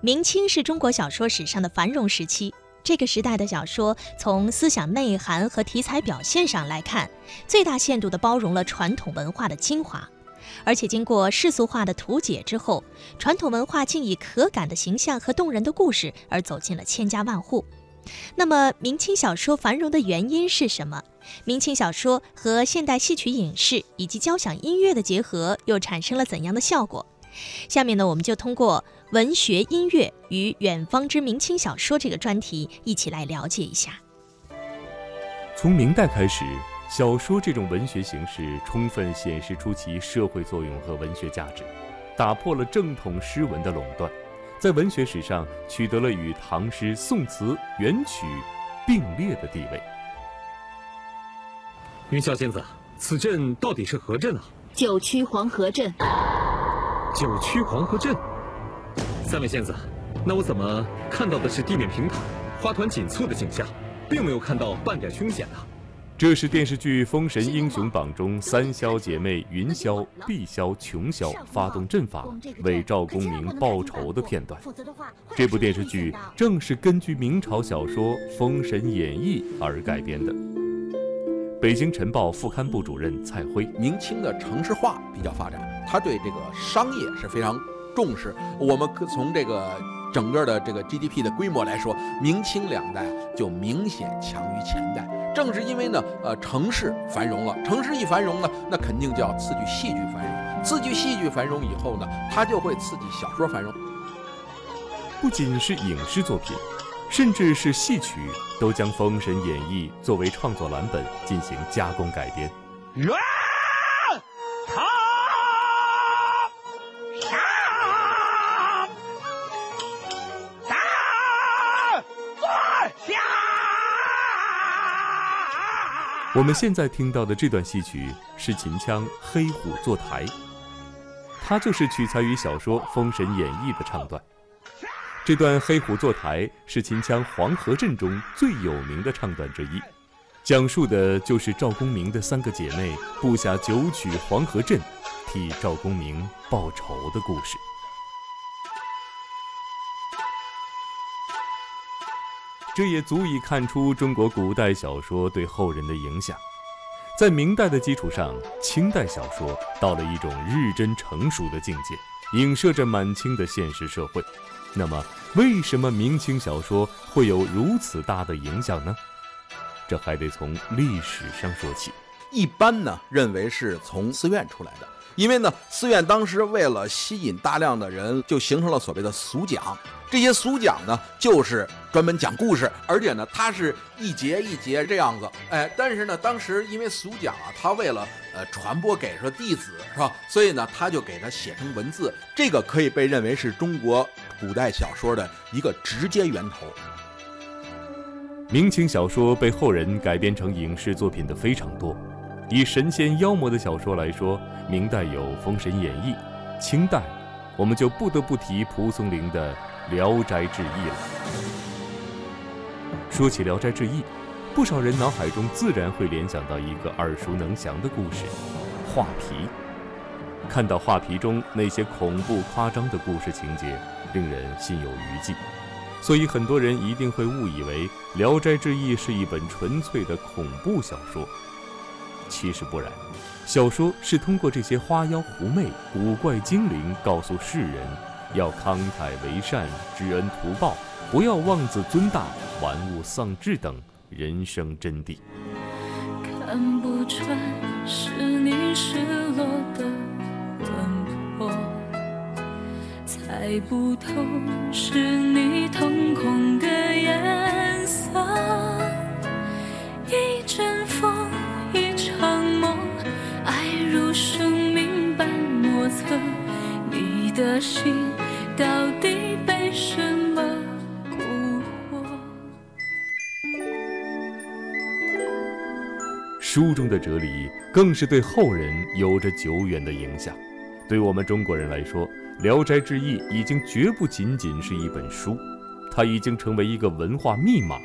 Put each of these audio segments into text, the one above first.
明清是中国小说史上的繁荣时期。这个时代的小说，从思想内涵和题材表现上来看，最大限度地包容了传统文化的精华，而且经过世俗化的图解之后，传统文化竟以可感的形象和动人的故事而走进了千家万户。那么，明清小说繁荣的原因是什么？明清小说和现代戏曲、影视以及交响音乐的结合又产生了怎样的效果？下面呢，我们就通过“文学音乐与远方之明清小说”这个专题，一起来了解一下。从明代开始，小说这种文学形式充分显示出其社会作用和文学价值，打破了正统诗文的垄断，在文学史上取得了与唐诗、宋词、元曲并列的地位。云霄仙子，此镇到底是何镇啊？九曲黄河镇。九曲黄河镇，三位仙子，那我怎么看到的是地面平坦、花团锦簇的景象，并没有看到半点凶险呢？这是电视剧《封神英雄榜》中三霄姐妹云霄、碧霄、琼霄发动阵法为赵公明报仇的片段。这部电视剧正是根据明朝小说《封神演义》而改编的。北京晨报副刊部主任蔡辉：明清的城市化比较发展，他对这个商业是非常重视。我们可从这个整个的这个 GDP 的规模来说，明清两代就明显强于前代。正是因为呢，呃，城市繁荣了，城市一繁荣呢，那肯定就要刺激戏剧繁荣，刺激戏剧繁荣以后呢，它就会刺激小说繁荣。不仅是影视作品。甚至是戏曲，都将《封神演义》作为创作蓝本进行加工改编。我们现在听到的这段戏曲是秦腔《黑虎坐台》，它就是取材于小说《封神演义》的唱段。这段《黑虎坐台》是秦腔《黄河镇》中最有名的唱段之一，讲述的就是赵公明的三个姐妹布下九曲黄河阵，替赵公明报仇的故事。这也足以看出中国古代小说对后人的影响。在明代的基础上，清代小说到了一种日臻成熟的境界，影射着满清的现实社会。那么，为什么明清小说会有如此大的影响呢？这还得从历史上说起。一般呢，认为是从寺院出来的。因为呢，寺院当时为了吸引大量的人，就形成了所谓的俗讲。这些俗讲呢，就是专门讲故事，而且呢，它是一节一节这样子。哎，但是呢，当时因为俗讲啊，他为了呃传播给说弟子是吧，所以呢，他就给他写成文字。这个可以被认为是中国古代小说的一个直接源头。明清小说被后人改编成影视作品的非常多。以神仙妖魔的小说来说，明代有《封神演义》，清代我们就不得不提蒲松龄的《聊斋志异》了。说起《聊斋志异》，不少人脑海中自然会联想到一个耳熟能详的故事——画皮。看到画皮中那些恐怖夸张的故事情节，令人心有余悸，所以很多人一定会误以为《聊斋志异》是一本纯粹的恐怖小说。其实不然，小说是通过这些花妖狐媚、古怪精灵，告诉世人要慷慨为善、知恩图报，不要妄自尊大、玩物丧志等人生真谛。看不穿是你失落的魂魄，猜不透是你瞳孔的颜色，一的心到底被什么蛊惑？书中的哲理更是对后人有着久远的影响。对我们中国人来说，《聊斋志异》已经绝不仅仅是一本书，它已经成为一个文化密码。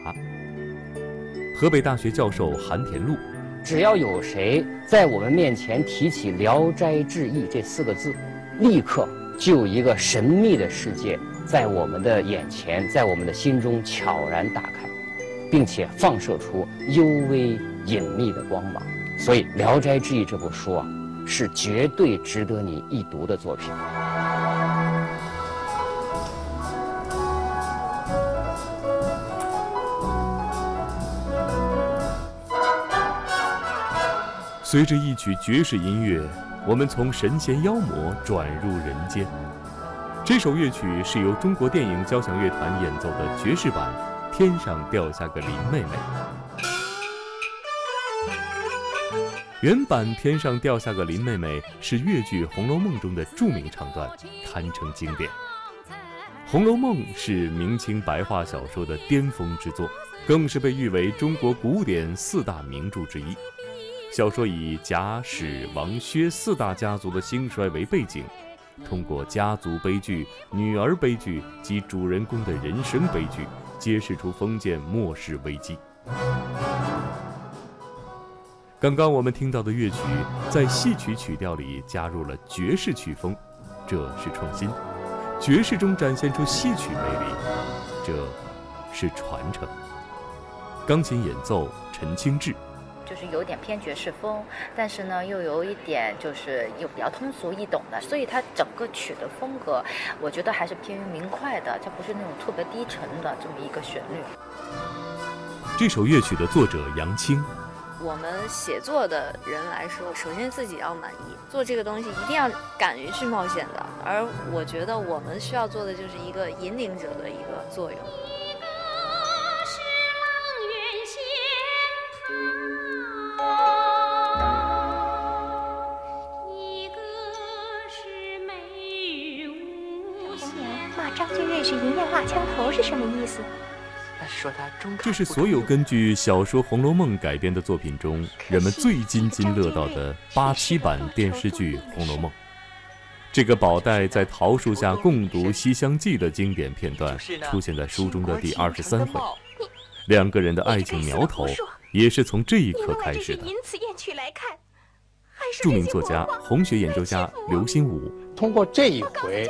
河北大学教授韩田禄，只要有谁在我们面前提起《聊斋志异》这四个字，立刻。就一个神秘的世界在我们的眼前，在我们的心中悄然打开，并且放射出幽微隐秘的光芒。所以，《聊斋志异》这部书啊，是绝对值得你一读的作品。随着一曲爵士音乐，我们从神仙妖魔转入人间。这首乐曲是由中国电影交响乐团演奏的爵士版《天上掉下个林妹妹》。原版《天上掉下个林妹妹》是越剧《红楼梦》中的著名唱段，堪称经典。《红楼梦》是明清白话小说的巅峰之作，更是被誉为中国古典四大名著之一。小说以贾、史、王、薛四大家族的兴衰为背景，通过家族悲剧、女儿悲剧及主人公的人生悲剧，揭示出封建末世危机。刚刚我们听到的乐曲，在戏曲曲调里加入了爵士曲风，这是创新；爵士中展现出戏曲魅力，这是传承。钢琴演奏陈清志。就是有点偏爵士风，但是呢，又有一点就是又比较通俗易懂的，所以它整个曲的风格，我觉得还是偏于明快的，它不是那种特别低沉的这么一个旋律。这首乐曲的作者杨青，我们写作的人来说，首先自己要满意，做这个东西一定要敢于去冒险的，而我觉得我们需要做的就是一个引领者的一个作用。是银焰画枪头是什么意思？这是所有根据小说《红楼梦》改编的作品中，人们最津津乐道的八七版电视剧《红楼梦》。这个宝黛在桃树下共读《西厢记》的经典片段，出现在书中的第二十三回。两个人的爱情苗头，也是从这一刻开始的。著名作家、红学研究家刘心武通过这一回，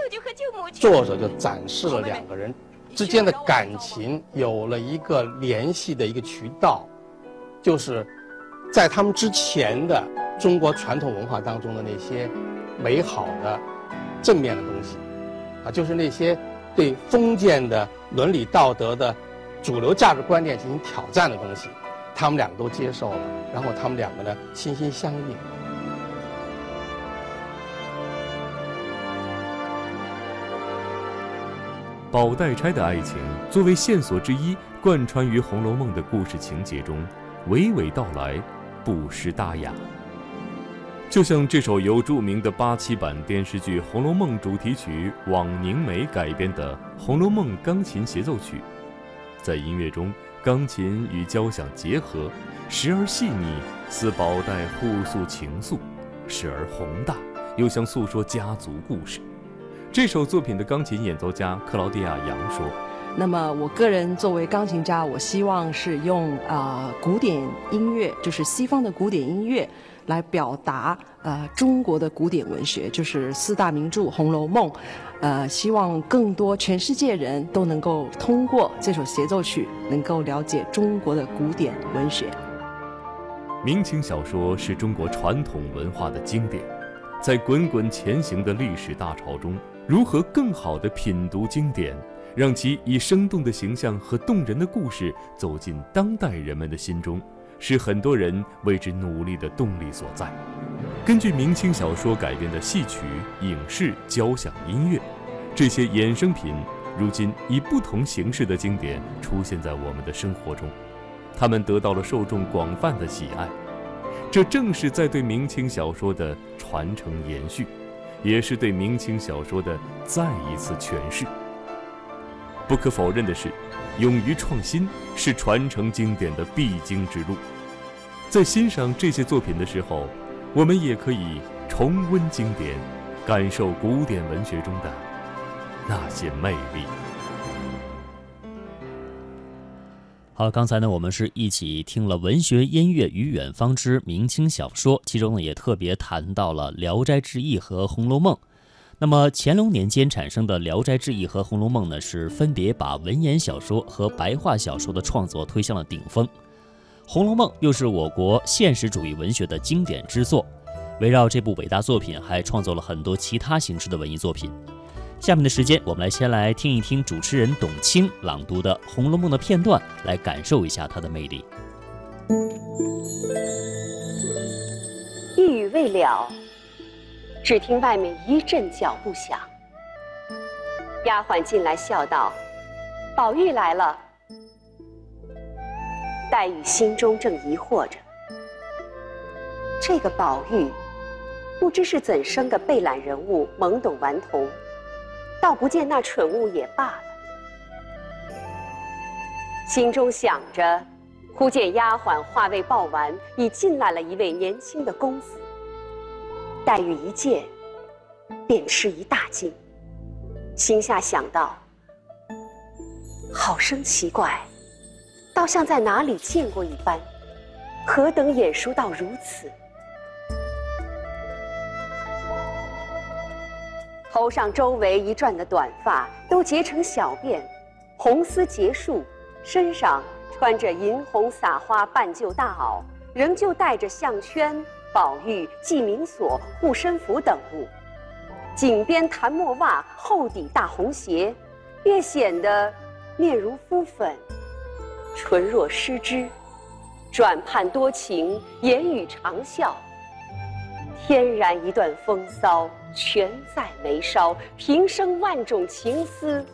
作者就展示了两个人之间的感情有了一个联系的一个渠道，就是在他们之前的中国传统文化当中的那些美好的、正面的东西，啊，就是那些对封建的伦理道德的主流价值观念进行挑战的东西，他们两个都接受了，然后他们两个呢心心相印。宝黛钗的爱情作为线索之一，贯穿于《红楼梦》的故事情节中，娓娓道来，不失大雅。就像这首由著名的八七版电视剧《红楼梦》主题曲《枉凝眉》改编的《红楼梦》钢琴协奏曲，在音乐中，钢琴与交响结合，时而细腻，似宝黛互诉情愫；时而宏大，又像诉说家族故事。这首作品的钢琴演奏家克劳迪亚·杨说：“那么，我个人作为钢琴家，我希望是用啊古典音乐，就是西方的古典音乐，来表达呃中国的古典文学，就是四大名著《红楼梦》。呃，希望更多全世界人都能够通过这首协奏曲，能够了解中国的古典文学。明清小说是中国传统文化的经典，在滚滚前行的历史大潮中。”如何更好地品读经典，让其以生动的形象和动人的故事走进当代人们的心中，是很多人为之努力的动力所在。根据明清小说改编的戏曲、影视、交响音乐，这些衍生品如今以不同形式的经典出现在我们的生活中，他们得到了受众广泛的喜爱。这正是在对明清小说的传承延续。也是对明清小说的再一次诠释。不可否认的是，勇于创新是传承经典的必经之路。在欣赏这些作品的时候，我们也可以重温经典，感受古典文学中的那些魅力。好，刚才呢，我们是一起听了文学音乐与远方之明清小说，其中呢也特别谈到了《聊斋志异》和《红楼梦》。那么乾隆年间产生的《聊斋志异》和《红楼梦》呢，是分别把文言小说和白话小说的创作推向了顶峰。《红楼梦》又是我国现实主义文学的经典之作，围绕这部伟大作品，还创作了很多其他形式的文艺作品。下面的时间，我们来先来听一听主持人董卿朗读的《红楼梦》的片段，来感受一下它的魅力。一语未了。只听外面一阵脚步响，丫鬟进来笑道：“宝玉来了。”黛玉心中正疑惑着，这个宝玉不知是怎生个被懒人物，懵懂顽童，倒不见那蠢物也罢了。心中想着，忽见丫鬟话未报完，已进来了一位年轻的公子。黛玉一见，便吃一大惊，心下想到：好生奇怪，倒像在哪里见过一般，何等眼熟到如此？头上周围一转的短发都结成小辫，红丝结束，身上穿着银红撒花半旧大袄，仍旧戴着项圈。宝玉系明锁、护身符等物，颈边檀墨袜，厚底大红鞋，便显得面如敷粉，唇若施脂，转盼多情，言语长笑。天然一段风骚，全在眉梢，平生万种情思，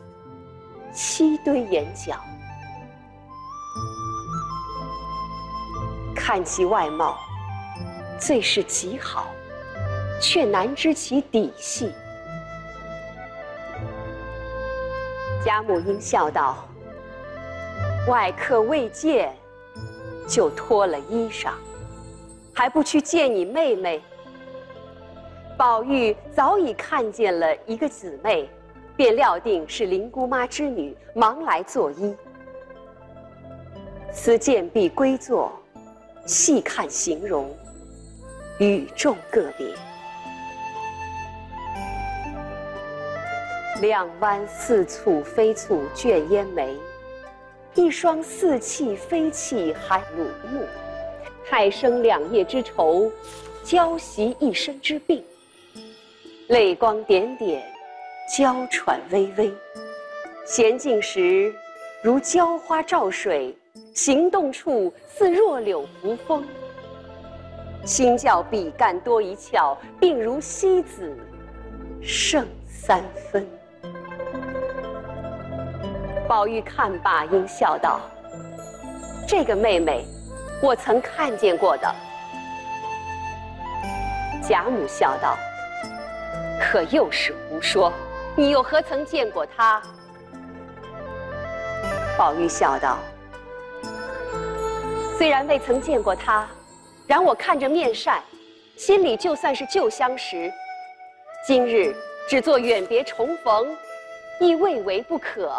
七堆眼角。看其外貌。最是极好，却难知其底细。贾母应笑道：“外客未见，就脱了衣裳，还不去见你妹妹？”宝玉早已看见了一个姊妹，便料定是林姑妈之女，忙来作揖。思见必归坐，细看形容。与众个别，两弯似蹙非蹙卷烟眉，一双似泣非泣含乳目，太生两夜之愁，娇袭一身之病。泪光点点，娇喘微微，娴静时如娇花照水，行动处似弱柳扶风。心较比干多一窍，病如西子胜三分。宝玉看罢，应笑道：“这个妹妹，我曾看见过的。”贾母笑道：“可又是胡说！你又何曾见过他？”宝玉笑道：“虽然未曾见过他。”然我看着面善，心里就算是旧相识。今日只做远别重逢，亦未为不可。